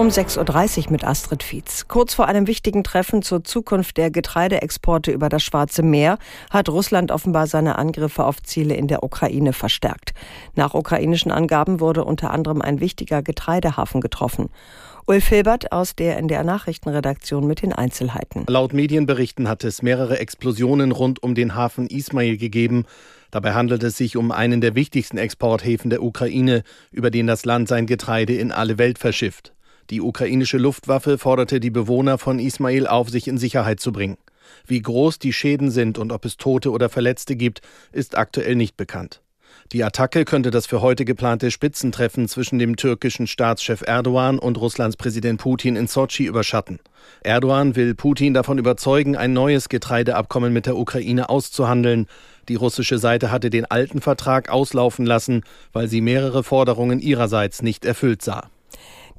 Um 6.30 Uhr mit Astrid Fietz. Kurz vor einem wichtigen Treffen zur Zukunft der Getreideexporte über das Schwarze Meer hat Russland offenbar seine Angriffe auf Ziele in der Ukraine verstärkt. Nach ukrainischen Angaben wurde unter anderem ein wichtiger Getreidehafen getroffen. Ulf Hilbert aus der NDR Nachrichtenredaktion mit den Einzelheiten. Laut Medienberichten hat es mehrere Explosionen rund um den Hafen Ismail gegeben. Dabei handelt es sich um einen der wichtigsten Exporthäfen der Ukraine, über den das Land sein Getreide in alle Welt verschifft. Die ukrainische Luftwaffe forderte die Bewohner von Ismail auf, sich in Sicherheit zu bringen. Wie groß die Schäden sind und ob es Tote oder Verletzte gibt, ist aktuell nicht bekannt. Die Attacke könnte das für heute geplante Spitzentreffen zwischen dem türkischen Staatschef Erdogan und Russlands Präsident Putin in Sochi überschatten. Erdogan will Putin davon überzeugen, ein neues Getreideabkommen mit der Ukraine auszuhandeln. Die russische Seite hatte den alten Vertrag auslaufen lassen, weil sie mehrere Forderungen ihrerseits nicht erfüllt sah.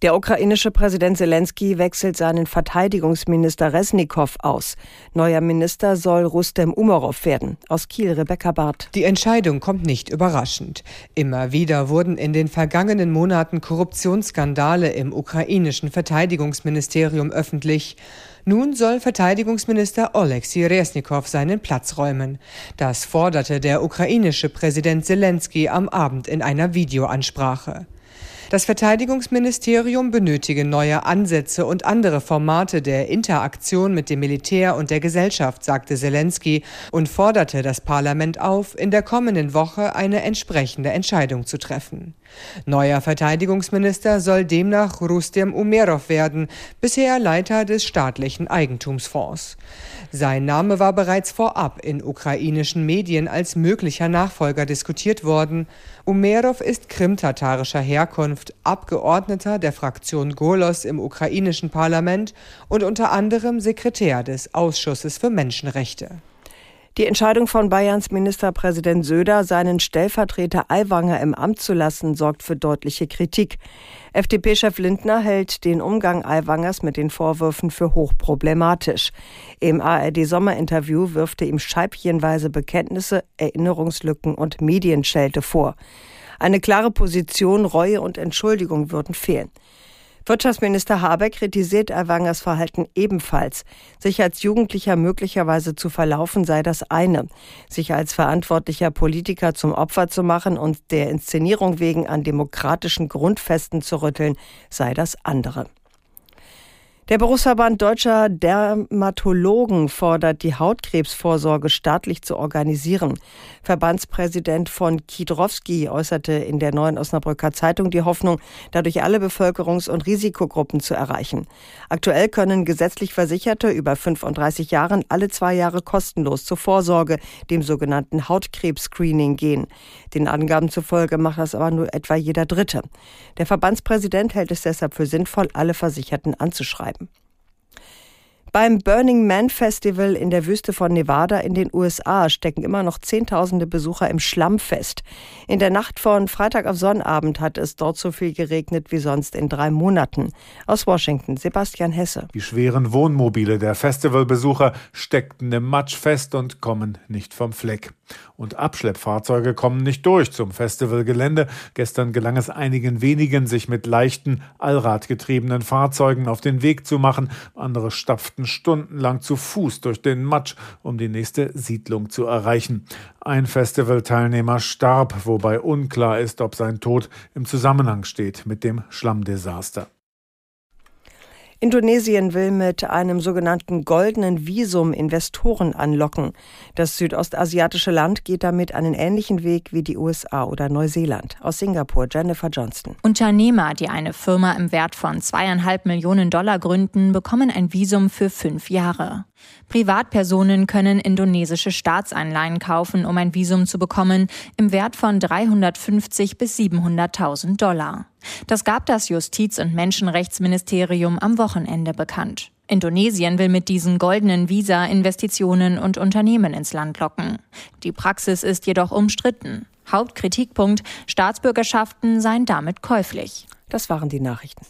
Der ukrainische Präsident Zelensky wechselt seinen Verteidigungsminister Resnikow aus. Neuer Minister soll Rustem Umerov werden. Aus Kiel Rebecca Barth. Die Entscheidung kommt nicht überraschend. Immer wieder wurden in den vergangenen Monaten Korruptionsskandale im ukrainischen Verteidigungsministerium öffentlich. Nun soll Verteidigungsminister Oleksiy Resnikow seinen Platz räumen. Das forderte der ukrainische Präsident Zelensky am Abend in einer Videoansprache. Das Verteidigungsministerium benötige neue Ansätze und andere Formate der Interaktion mit dem Militär und der Gesellschaft, sagte Zelensky und forderte das Parlament auf, in der kommenden Woche eine entsprechende Entscheidung zu treffen. Neuer Verteidigungsminister soll demnach Rustem Umerov werden, bisher Leiter des staatlichen Eigentumsfonds. Sein Name war bereits vorab in ukrainischen Medien als möglicher Nachfolger diskutiert worden. Umerov ist krimtatarischer Herkunft, Abgeordneter der Fraktion Golos im ukrainischen Parlament und unter anderem Sekretär des Ausschusses für Menschenrechte. Die Entscheidung von Bayerns Ministerpräsident Söder, seinen Stellvertreter Aiwanger im Amt zu lassen, sorgt für deutliche Kritik. FDP-Chef Lindner hält den Umgang Aiwangers mit den Vorwürfen für hochproblematisch. Im ARD-Sommerinterview wirft er ihm scheibchenweise Bekenntnisse, Erinnerungslücken und Medienschelte vor. Eine klare Position, Reue und Entschuldigung würden fehlen. Wirtschaftsminister Habeck kritisiert Erwangers Verhalten ebenfalls. Sich als Jugendlicher möglicherweise zu verlaufen sei das eine. Sich als verantwortlicher Politiker zum Opfer zu machen und der Inszenierung wegen an demokratischen Grundfesten zu rütteln sei das andere. Der Berufsverband Deutscher Dermatologen fordert, die Hautkrebsvorsorge staatlich zu organisieren. Verbandspräsident von Kidrowski äußerte in der neuen Osnabrücker Zeitung die Hoffnung, dadurch alle Bevölkerungs- und Risikogruppen zu erreichen. Aktuell können gesetzlich Versicherte über 35 Jahren alle zwei Jahre kostenlos zur Vorsorge, dem sogenannten Hautkrebs-Screening gehen. Den Angaben zufolge macht das aber nur etwa jeder Dritte. Der Verbandspräsident hält es deshalb für sinnvoll, alle Versicherten anzuschreiben. Beim Burning Man Festival in der Wüste von Nevada in den USA stecken immer noch Zehntausende Besucher im Schlamm fest. In der Nacht von Freitag auf Sonnabend hat es dort so viel geregnet wie sonst in drei Monaten. Aus Washington, Sebastian Hesse. Die schweren Wohnmobile der Festivalbesucher steckten im Matsch fest und kommen nicht vom Fleck. Und Abschleppfahrzeuge kommen nicht durch zum Festivalgelände. Gestern gelang es einigen wenigen, sich mit leichten, allradgetriebenen Fahrzeugen auf den Weg zu machen. Andere stapften stundenlang zu Fuß durch den Matsch, um die nächste Siedlung zu erreichen. Ein Festivalteilnehmer starb, wobei unklar ist, ob sein Tod im Zusammenhang steht mit dem Schlammdesaster. Indonesien will mit einem sogenannten goldenen Visum Investoren anlocken. Das südostasiatische Land geht damit einen ähnlichen Weg wie die USA oder Neuseeland. Aus Singapur, Jennifer Johnston. Unternehmer, die eine Firma im Wert von zweieinhalb Millionen Dollar gründen, bekommen ein Visum für fünf Jahre. Privatpersonen können indonesische Staatsanleihen kaufen, um ein Visum zu bekommen, im Wert von 350 bis 700.000 Dollar. Das gab das Justiz- und Menschenrechtsministerium am Wochenende bekannt. Indonesien will mit diesen goldenen Visa Investitionen und Unternehmen ins Land locken. Die Praxis ist jedoch umstritten. Hauptkritikpunkt, Staatsbürgerschaften seien damit käuflich. Das waren die Nachrichten.